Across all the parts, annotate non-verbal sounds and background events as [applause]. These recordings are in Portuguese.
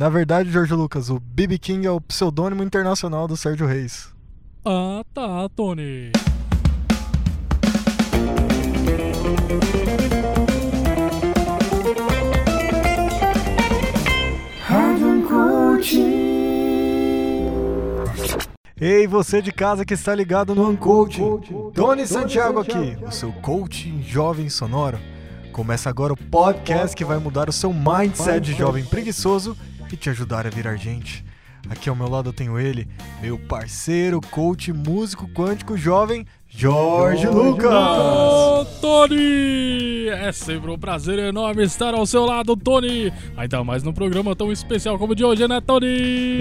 Na verdade, Jorge Lucas, o BB King é o pseudônimo internacional do Sérgio Reis. Ah, tá, Tony. Ei, você de casa que está ligado no Uncoach. Tony Santiago aqui, o seu coach jovem sonoro. Começa agora o podcast que vai mudar o seu mindset de jovem preguiçoso e te ajudar a virar gente. Aqui ao meu lado eu tenho ele, meu parceiro, coach, músico quântico jovem, Jorge Lucas. Ô, Tony! É sempre um prazer enorme estar ao seu lado, Tony. Ainda mais num programa tão especial como o de hoje, né, Tony?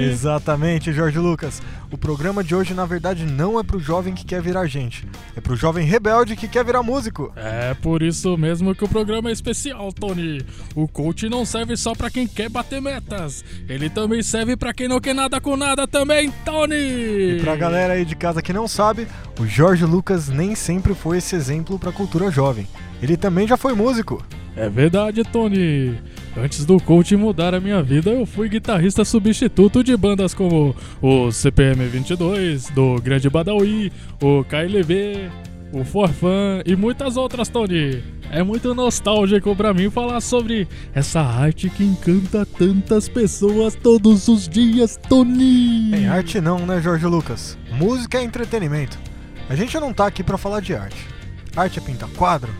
Exatamente, Jorge Lucas. O programa de hoje, na verdade, não é pro jovem que quer virar gente. É pro jovem rebelde que quer virar músico. É por isso mesmo que o programa é especial, Tony. O coach não serve só pra quem quer bater metas. Ele também serve pra quem não quer nada com nada também, Tony! E pra galera aí de casa que não sabe, o Jorge Lucas nem sempre foi esse exemplo pra cultura jovem. Ele também já foi músico. É verdade, Tony. Antes do coach mudar a minha vida, eu fui guitarrista substituto de bandas como o CPM 22, do Grande Badawi, o KLB, o Forfan e muitas outras, Tony. É muito nostálgico pra mim falar sobre essa arte que encanta tantas pessoas todos os dias, Tony. Em arte não, né, Jorge Lucas? Música é entretenimento. A gente não tá aqui pra falar de arte. Arte é pintar quadro?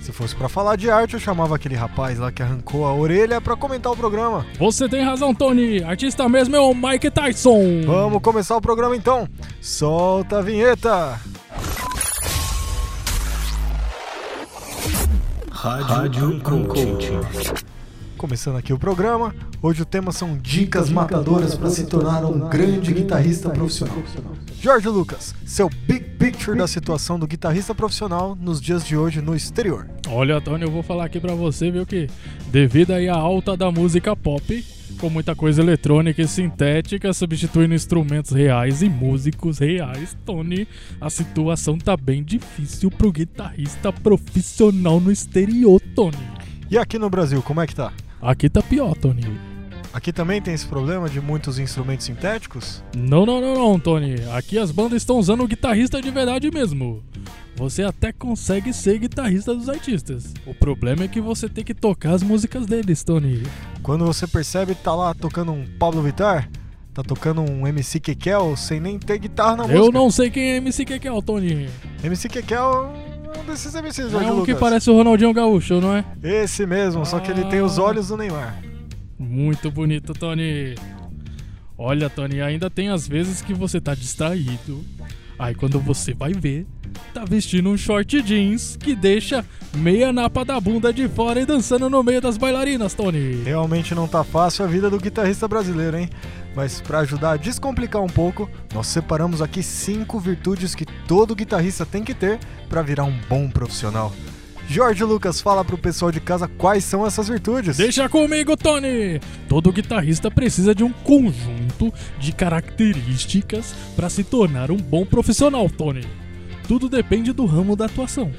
Se fosse pra falar de arte, eu chamava aquele rapaz lá que arrancou a orelha pra comentar o programa. Você tem razão, Tony. Artista mesmo é o Mike Tyson. Vamos começar o programa então. Solta a vinheta. Rádio Coaching. Começando aqui o programa, hoje o tema são dicas matadoras para se tornar um grande guitarrista profissional. Jorge Lucas, seu big picture da situação do guitarrista profissional nos dias de hoje no exterior. Olha, Tony, eu vou falar aqui pra você, viu, que devido aí à alta da música pop, com muita coisa eletrônica e sintética, substituindo instrumentos reais e músicos reais, Tony, a situação tá bem difícil pro guitarrista profissional no exterior, Tony. E aqui no Brasil, como é que tá? Aqui tá pior, Tony. Aqui também tem esse problema de muitos instrumentos sintéticos? Não, não, não, não, Tony. Aqui as bandas estão usando o guitarrista de verdade mesmo. Você até consegue ser guitarrista dos artistas. O problema é que você tem que tocar as músicas deles, Tony. Quando você percebe, tá lá tocando um Pablo Vittar, tá tocando um MC Kekel sem nem ter guitarra na Eu música. não sei quem é MC Kekel, Tony. MC Kekel é um desses MCs, É um que Lucas. parece o Ronaldinho Gaúcho, não é? Esse mesmo, só que ele tem os Ah. olhos do Neymar. Muito bonito, Tony. Olha, Tony, ainda tem as vezes que você tá distraído. Aí quando você vai ver, tá vestindo um short jeans que deixa meia napa da bunda de fora e dançando no meio das bailarinas, Tony. Realmente não tá fácil a vida do guitarrista brasileiro, hein? Mas para ajudar a descomplicar um pouco, nós separamos aqui cinco virtudes que todo guitarrista tem que ter para virar um bom profissional. Jorge Lucas, fala pro pessoal de casa quais são essas virtudes. Deixa comigo, Tony! Todo guitarrista precisa de um conjunto de características para se tornar um bom profissional, Tony. Tudo depende do ramo da atuação.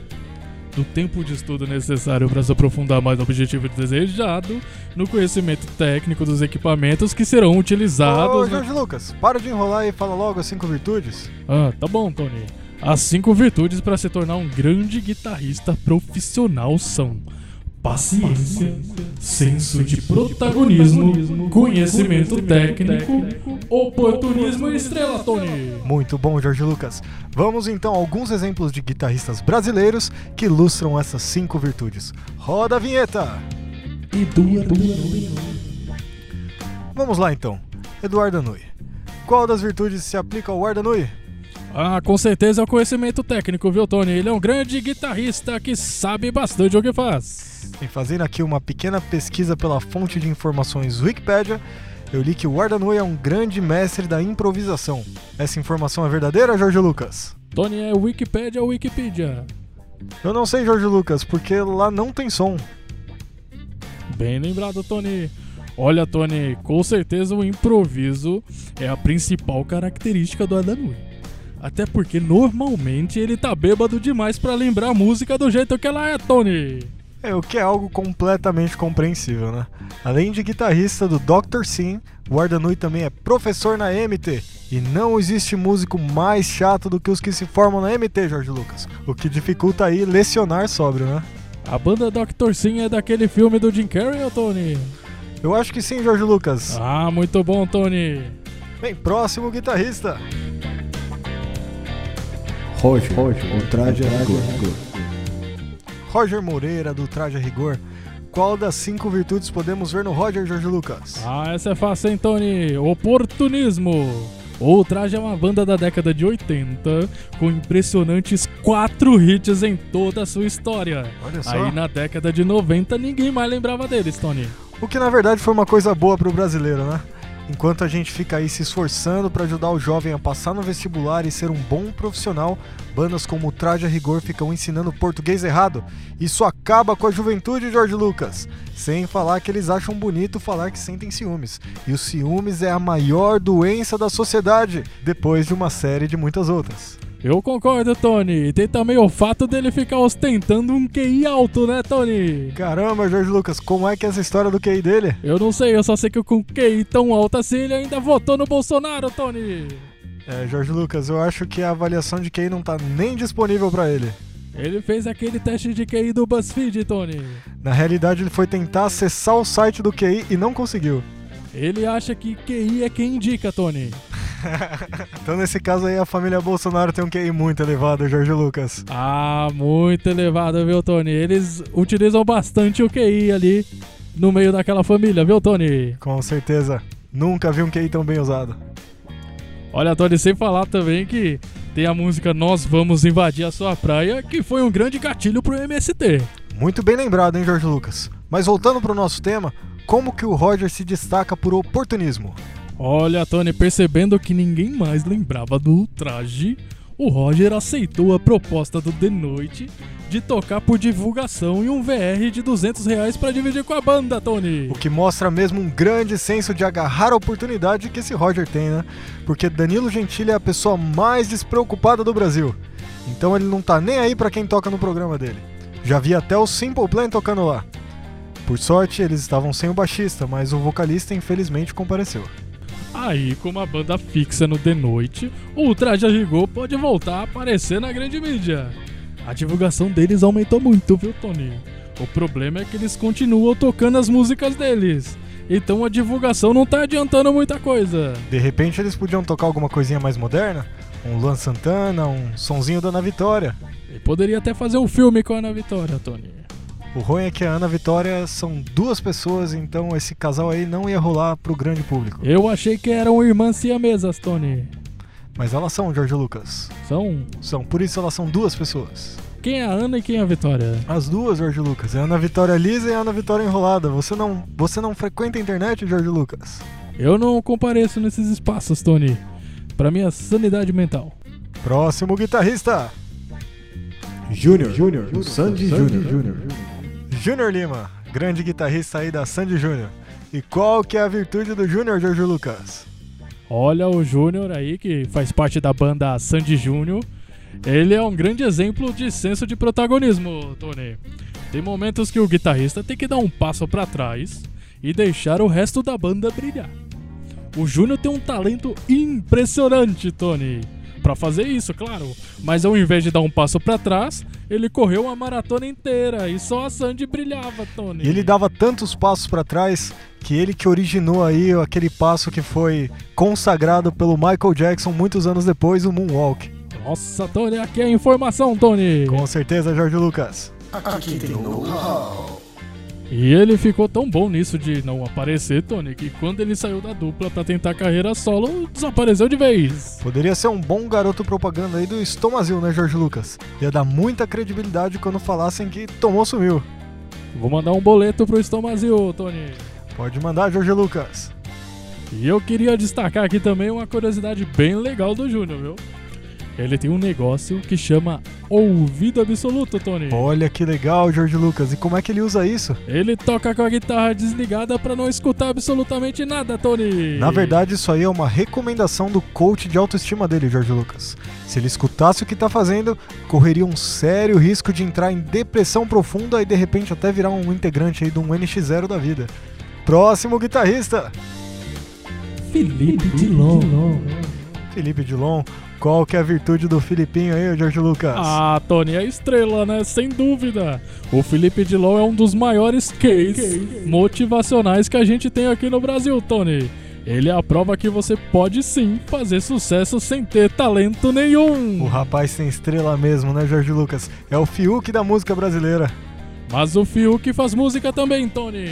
Do tempo de estudo necessário para se aprofundar mais no objetivo desejado, no conhecimento técnico dos equipamentos que serão Ô, utilizados. na- Jorge Lucas, para de enrolar e fala logo as cinco virtudes. Ah, tá bom, Tony. As cinco virtudes para se tornar um grande guitarrista profissional são paciência, senso de protagonismo, conhecimento técnico, oportunismo e estrela, Tony. Muito bom, Jorge Lucas. Vamos então a alguns exemplos de guitarristas brasileiros que ilustram essas cinco virtudes. Roda a vinheta! Eduardo Vamos lá então. Eduardo Anui. Qual das virtudes se aplica ao Ardanui? Ah, com certeza é o conhecimento técnico, viu, Tony? Ele é um grande guitarrista que sabe bastante o que faz. Em fazendo aqui uma pequena pesquisa pela fonte de informações Wikipedia, eu li que o Ardanui é um grande mestre da improvisação. Essa informação é verdadeira, Jorge Lucas? Tony é Wikipedia ou Wikipedia? Eu não sei, Jorge Lucas, porque lá não tem som. Bem lembrado, Tony. Olha, Tony, com certeza o improviso é a principal característica do Adanui. Até porque normalmente ele tá bêbado demais pra lembrar a música do jeito que ela é, Tony. É, o que é algo completamente compreensível, né? Além de guitarrista do Dr. Sim, o Ardanui também é professor na MT. E não existe músico mais chato do que os que se formam na MT, Jorge Lucas. O que dificulta aí lecionar sóbrio, né? A banda Dr. Sim é daquele filme do Jim Carrey, ô Tony? Eu acho que sim, Jorge Lucas. Ah, muito bom, Tony. Bem, próximo guitarrista. Roger, Roger, o traje a rigor. Roger Moreira, do Traje a Rigor. Qual das cinco virtudes podemos ver no Roger, Jorge Lucas? Ah, essa é fácil, hein, Tony? Oportunismo. O Traje é uma banda da década de 80 com impressionantes quatro hits em toda a sua história. Olha só. Aí na década de 90 ninguém mais lembrava deles, Tony. O que na verdade foi uma coisa boa pro brasileiro, né? Enquanto a gente fica aí se esforçando para ajudar o jovem a passar no vestibular e ser um bom profissional, bandas como Traje a Rigor ficam ensinando português errado. Isso acaba com a juventude, Jorge Lucas. Sem falar que eles acham bonito falar que sentem ciúmes. E o ciúmes é a maior doença da sociedade, depois de uma série de muitas outras. Eu concordo, Tony. E tem também o fato dele ficar ostentando um QI alto, né, Tony? Caramba, Jorge Lucas, como é que é essa história do QI dele? Eu não sei, eu só sei que com QI tão alto assim ele ainda votou no Bolsonaro, Tony. É, Jorge Lucas, eu acho que a avaliação de QI não tá nem disponível para ele. Ele fez aquele teste de QI do BuzzFeed, Tony. Na realidade, ele foi tentar acessar o site do QI e não conseguiu. Ele acha que QI é quem indica, Tony. [laughs] Então, nesse caso aí, a família Bolsonaro tem um QI muito elevado, Jorge Lucas. Ah, muito elevado, viu, Tony? Eles utilizam bastante o QI ali no meio daquela família, viu, Tony? Com certeza. Nunca vi um QI tão bem usado. Olha, Tony, sem falar também que tem a música Nós Vamos Invadir a Sua Praia, que foi um grande gatilho pro MST. Muito bem lembrado, hein, Jorge Lucas? Mas voltando pro nosso tema, como que o Roger se destaca por oportunismo? Olha, Tony, percebendo que ninguém mais lembrava do traje, o Roger aceitou a proposta do The Noite de tocar por divulgação e um VR de 200 reais pra dividir com a banda, Tony. O que mostra mesmo um grande senso de agarrar a oportunidade que esse Roger tem, né? Porque Danilo Gentili é a pessoa mais despreocupada do Brasil. Então ele não tá nem aí pra quem toca no programa dele. Já vi até o Simple Plan tocando lá. Por sorte, eles estavam sem o baixista, mas o vocalista infelizmente compareceu. Aí, com uma banda fixa no The Noite, o Traje a Rigor pode voltar a aparecer na grande mídia. A divulgação deles aumentou muito, viu, Tony? O problema é que eles continuam tocando as músicas deles. Então a divulgação não tá adiantando muita coisa. De repente eles podiam tocar alguma coisinha mais moderna? Um Luan Santana, um sonzinho da Ana Vitória. E poderia até fazer um filme com a Ana Vitória, Tony. O ruim é que a Ana Vitória são duas pessoas, então esse casal aí não ia rolar pro grande público. Eu achei que eram irmãs siamesas, Tony. Mas elas são, Jorge Lucas. São. São, por isso elas são duas pessoas. Quem é a Ana e quem é a Vitória? As duas, Jorge Lucas. É a Ana Vitória lisa e a Ana Vitória enrolada. Você não, você não frequenta a internet, Jorge Lucas? Eu não compareço nesses espaços, Tony. Pra minha sanidade mental. Próximo guitarrista, Júnior, Júnior, o Sandy Júnior. Júnior Lima, grande guitarrista aí da Sandy Júnior. E qual que é a virtude do Júnior, Jorge Lucas? Olha o Júnior aí, que faz parte da banda Sandy Júnior. Ele é um grande exemplo de senso de protagonismo, Tony. Tem momentos que o guitarrista tem que dar um passo pra trás e deixar o resto da banda brilhar. O Júnior tem um talento impressionante, Tony. Pra fazer isso, claro. Mas ao invés de dar um passo pra trás, ele correu uma maratona inteira e só a Sandy brilhava, Tony. E ele dava tantos passos pra trás que ele que originou aí aquele passo que foi consagrado pelo Michael Jackson muitos anos depois, o Moonwalk. Nossa, Tony, aqui é informação, Tony. Com certeza, Jorge Lucas. Aqui tem know-how. E ele ficou tão bom nisso de não aparecer, Tony, que quando ele saiu da dupla pra tentar carreira solo, desapareceu de vez. Poderia ser um bom garoto propaganda aí do Estomazil, né, Jorge Lucas? Ia dar muita credibilidade quando falassem que tomou sumiu. Vou mandar um boleto pro Estomazil, Tony. Pode mandar, Jorge Lucas. E eu queria destacar aqui também uma curiosidade bem legal do Júnior, viu? Ele tem um negócio que chama ouvido absoluto, Tony. Olha que legal, Jorge Lucas. E como é que ele usa isso? Ele toca com a guitarra desligada pra não escutar absolutamente nada, Tony. Na verdade, isso aí é uma recomendação do coach de autoestima dele, Jorge Lucas. Se ele escutasse o que tá fazendo, correria um sério risco de entrar em depressão profunda e de repente até virar um integrante aí de um NX0 da vida. Próximo guitarrista, Felipe Dilon. Felipe Dilon. Qual que é a virtude do Filipinho aí, Jorge Lucas? Ah, Tony, é estrela, né? Sem dúvida. O Felipe Dilon é um dos maiores cases motivacionais que a gente tem aqui no Brasil, Tony. Ele é a prova que você pode sim fazer sucesso sem ter talento nenhum. O rapaz tem estrela mesmo, né, Jorge Lucas? É o Fiuk da música brasileira. Mas o Fiuk faz música também, Tony.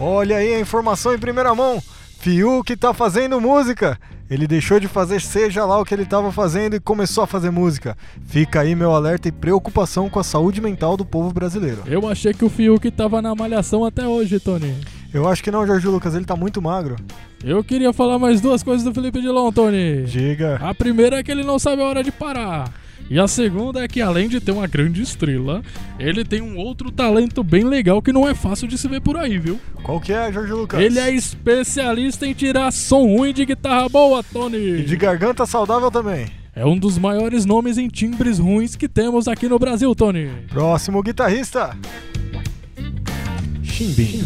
Olha aí a informação em primeira mão. Fiuk tá fazendo música. Ele deixou de fazer seja lá o que ele estava fazendo e começou a fazer música. Fica aí meu alerta e preocupação com a saúde mental do povo brasileiro. Eu achei que o Fiuk tava na malhação até hoje, Tony. Eu acho que não, Jorge Lucas, ele tá muito magro. Eu queria falar mais duas coisas do Felipe Dilon, Tony. Diga. A primeira é que ele não sabe a hora de parar. E a segunda é que, além de ter uma grande estrela, ele tem um outro talento bem legal que não é fácil de se ver por aí, viu? Qual que é, Jorge Lucas? Ele é especialista em tirar som ruim de guitarra boa, Tony. E de garganta saudável também. É um dos maiores nomes em timbres ruins que temos aqui no Brasil, Tony. Próximo guitarrista. Chimbinha.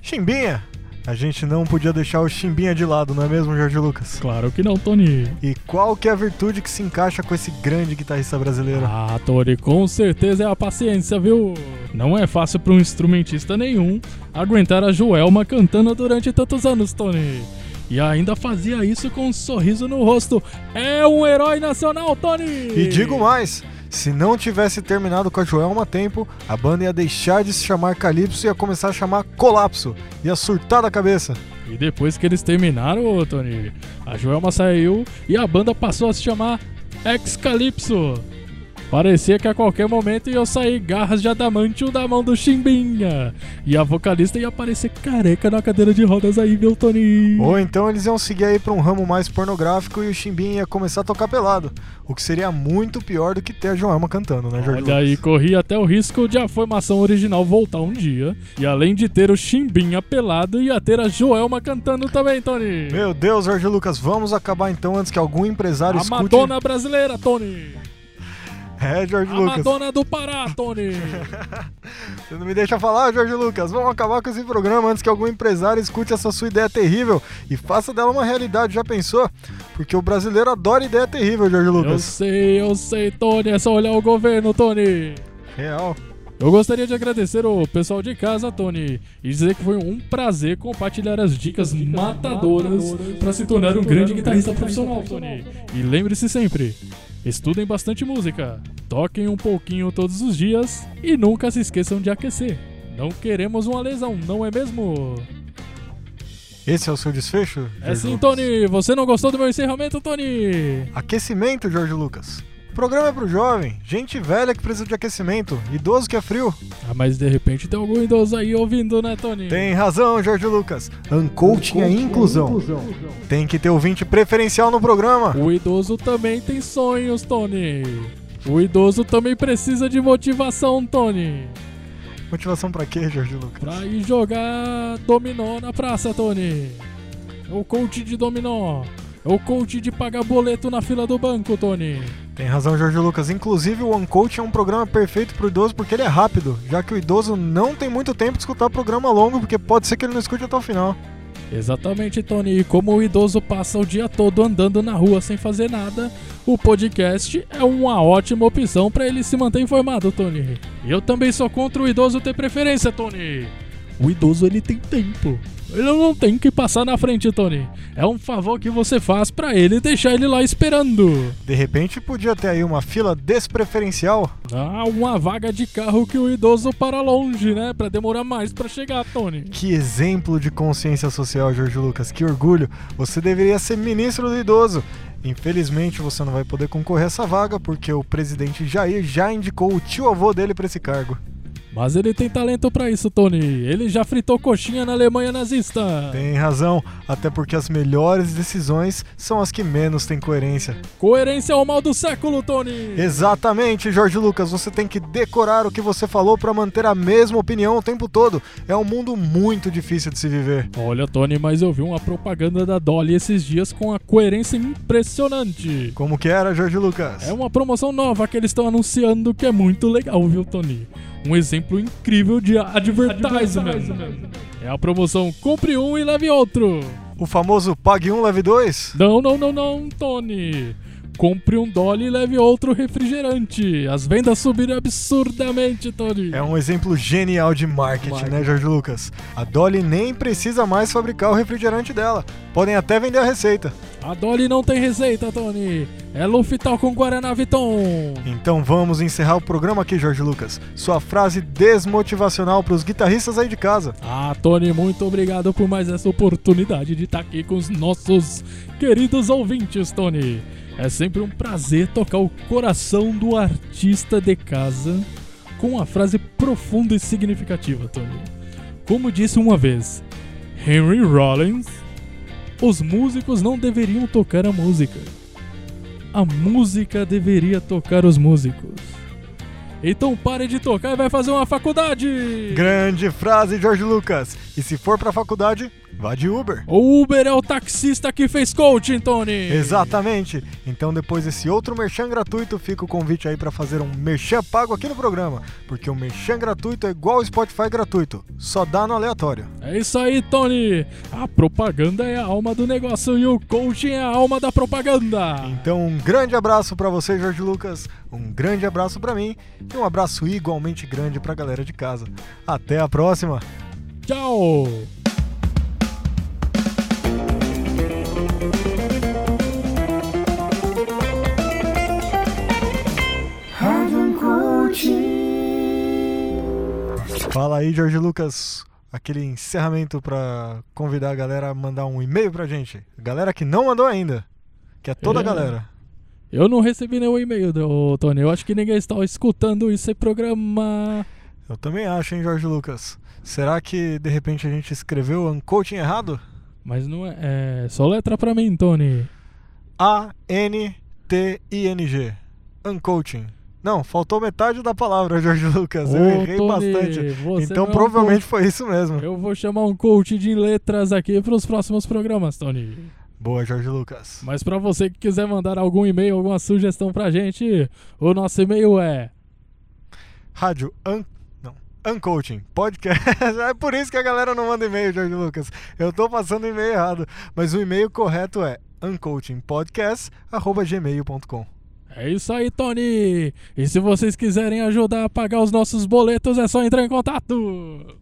Chimbinha. A gente não podia deixar o Chimbinha de lado, não é mesmo, Jorge Lucas? Claro que não, Tony. E qual que é a virtude que se encaixa com esse grande guitarrista brasileiro? Ah, Tony, com certeza é a paciência, viu? Não é fácil para um instrumentista nenhum aguentar a Joelma cantando durante tantos anos, Tony. E ainda fazia isso com um sorriso no rosto. É um herói nacional, Tony! E digo mais, se não tivesse terminado com a Joelma a tempo, a banda ia deixar de se chamar Calypso e ia começar a chamar Colapso. Ia surtar da cabeça. E depois que eles terminaram, Tony, a Joelma saiu e a banda passou a se chamar Excalipso. Parecia que a qualquer momento ia sair garras de adamantio da mão do Chimbinha. E a vocalista ia aparecer careca na cadeira de rodas aí, viu, Tony? Ou então eles iam seguir aí pra um ramo mais pornográfico e o Chimbinha ia começar a tocar pelado. O que seria muito pior do que ter a Joelma cantando, né, Jorge Olha aí, corria até o risco de a formação original voltar um dia. E além de ter o Chimbinha pelado, ia ter a Joelma cantando também, Tony. Meu Deus, Jorge Lucas, vamos acabar então antes que algum empresário a escute... Madonna brasileira, Tony. É, Jorge A Lucas. Madonna do Pará, Tony. [laughs] Você não me deixa falar, Jorge Lucas. Vamos acabar com esse programa antes que algum empresário escute essa sua ideia terrível e faça dela uma realidade. Já pensou? Porque o brasileiro adora ideia terrível, Jorge Eu Lucas. sei, eu sei, Tony. É só olhar o governo, Tony. Real. Eu gostaria de agradecer o pessoal de casa, Tony, e dizer que foi um prazer compartilhar as dicas matadoras para se tornar um grande guitarrista profissional, Tony. E lembre-se sempre: estudem bastante música, toquem um pouquinho todos os dias e nunca se esqueçam de aquecer. Não queremos uma lesão, não é mesmo? Esse é o seu desfecho? É sim, Lucas? Tony. Você não gostou do meu encerramento, Tony? Aquecimento, Jorge Lucas. O programa é pro jovem, gente velha que precisa de aquecimento, idoso que é frio. Ah, mas de repente tem algum idoso aí ouvindo, né, Tony? Tem razão, Jorge Lucas. Uncoaching é inclusão. Tem que ter ouvinte preferencial no programa. O idoso também tem sonhos, Tony. O idoso também precisa de motivação, Tony. Motivação pra quê, Jorge Lucas? Pra ir jogar dominó na praça, Tony. É o coach de dominó. É o coach de pagar boleto na fila do banco, Tony. Tem razão, Jorge Lucas. Inclusive, o Uncoach é um programa perfeito pro idoso porque ele é rápido, já que o idoso não tem muito tempo de escutar programa longo, porque pode ser que ele não escute até o final. Exatamente, Tony. E como o idoso passa o dia todo andando na rua sem fazer nada, o podcast é uma ótima opção para ele se manter informado, Tony. E eu também sou contra o idoso ter preferência, Tony. O idoso ele tem tempo. Ele não tem que passar na frente, Tony. É um favor que você faz para ele deixar ele lá esperando. De repente, podia ter aí uma fila despreferencial. Ah, uma vaga de carro que o idoso para longe, né? Pra demorar mais pra chegar, Tony. Que exemplo de consciência social, Jorge Lucas. Que orgulho. Você deveria ser ministro do idoso. Infelizmente, você não vai poder concorrer a essa vaga porque o presidente Jair já indicou o tio avô dele para esse cargo. Mas ele tem talento pra isso, Tony. Ele já fritou coxinha na Alemanha nazista. Tem razão, até porque as melhores decisões são as que menos têm coerência. Coerência é o mal do século, Tony. Exatamente, Jorge Lucas, você tem que decorar o que você falou para manter a mesma opinião o tempo todo. É um mundo muito difícil de se viver. Olha, Tony, mas eu vi uma propaganda da Dolly esses dias com a coerência impressionante. Como que era, Jorge Lucas? É uma promoção nova que eles estão anunciando que é muito legal, viu, Tony? Um exemplo incrível de advertisement. É a promoção Compre um e leve outro. O famoso pague um, leve dois? Não, não, não, não, Tony. Compre um Dolly e leve outro refrigerante. As vendas subiram absurdamente, Tony. É um exemplo genial de marketing, Marketing. né, Jorge Lucas? A Dolly nem precisa mais fabricar o refrigerante dela. Podem até vender a receita. A Dolly não tem receita, Tony. É Lufital com Guaraná Viton. Então vamos encerrar o programa aqui, Jorge Lucas. Sua frase desmotivacional para os guitarristas aí de casa. Ah, Tony, muito obrigado por mais essa oportunidade de estar aqui com os nossos queridos ouvintes, Tony. É sempre um prazer tocar o coração do artista de casa com uma frase profunda e significativa, Tony. Como disse uma vez Henry Rollins, os músicos não deveriam tocar a música. A música deveria tocar os músicos. Então pare de tocar e vai fazer uma faculdade! Grande frase, Jorge Lucas. E se for pra faculdade, vá de Uber. O Uber é o taxista que fez coaching, Tony! Exatamente. Então depois desse outro merchan gratuito, fica o convite aí pra fazer um merchan pago aqui no programa, porque o merchan gratuito é igual o Spotify gratuito, só dá no aleatório. É isso aí, Tony! A propaganda é a alma do negócio e o coaching é a alma da propaganda! Então um grande abraço pra você, Jorge Lucas, um grande abraço pra mim e um abraço igualmente grande pra galera de casa. Até a próxima. Tchau! Fala aí, Jorge Lucas. Aquele encerramento pra convidar a galera a mandar um e-mail pra gente. Galera que não mandou ainda. Que é toda a É. galera. Eu não recebi nenhum e-mail, Tony. Eu acho que ninguém está escutando esse programa. Eu também acho, hein, Jorge Lucas. Será que de repente a gente escreveu uncoaching errado? Mas não é. É só letra pra mim, Tony. A-N-T-I-N-G. Uncoaching. Não, faltou metade da palavra, Jorge Lucas. Eu Ô, errei Tony, bastante. Então é um provavelmente foi isso mesmo. Eu vou chamar um coach de letras aqui pros próximos programas, Tony. Boa, Jorge Lucas. Mas pra você que quiser mandar algum e-mail, alguma sugestão pra gente, o nosso e-mail é Rádio Un... Não. Uncoaching. Podcast. [laughs] é por isso que a galera não manda e-mail, Jorge Lucas. Eu tô passando o e-mail errado. Mas o e-mail correto é uncoachingpodcast.gmail.com É isso aí, Tony! E se vocês quiserem ajudar a pagar os nossos boletos, é só entrar em contato!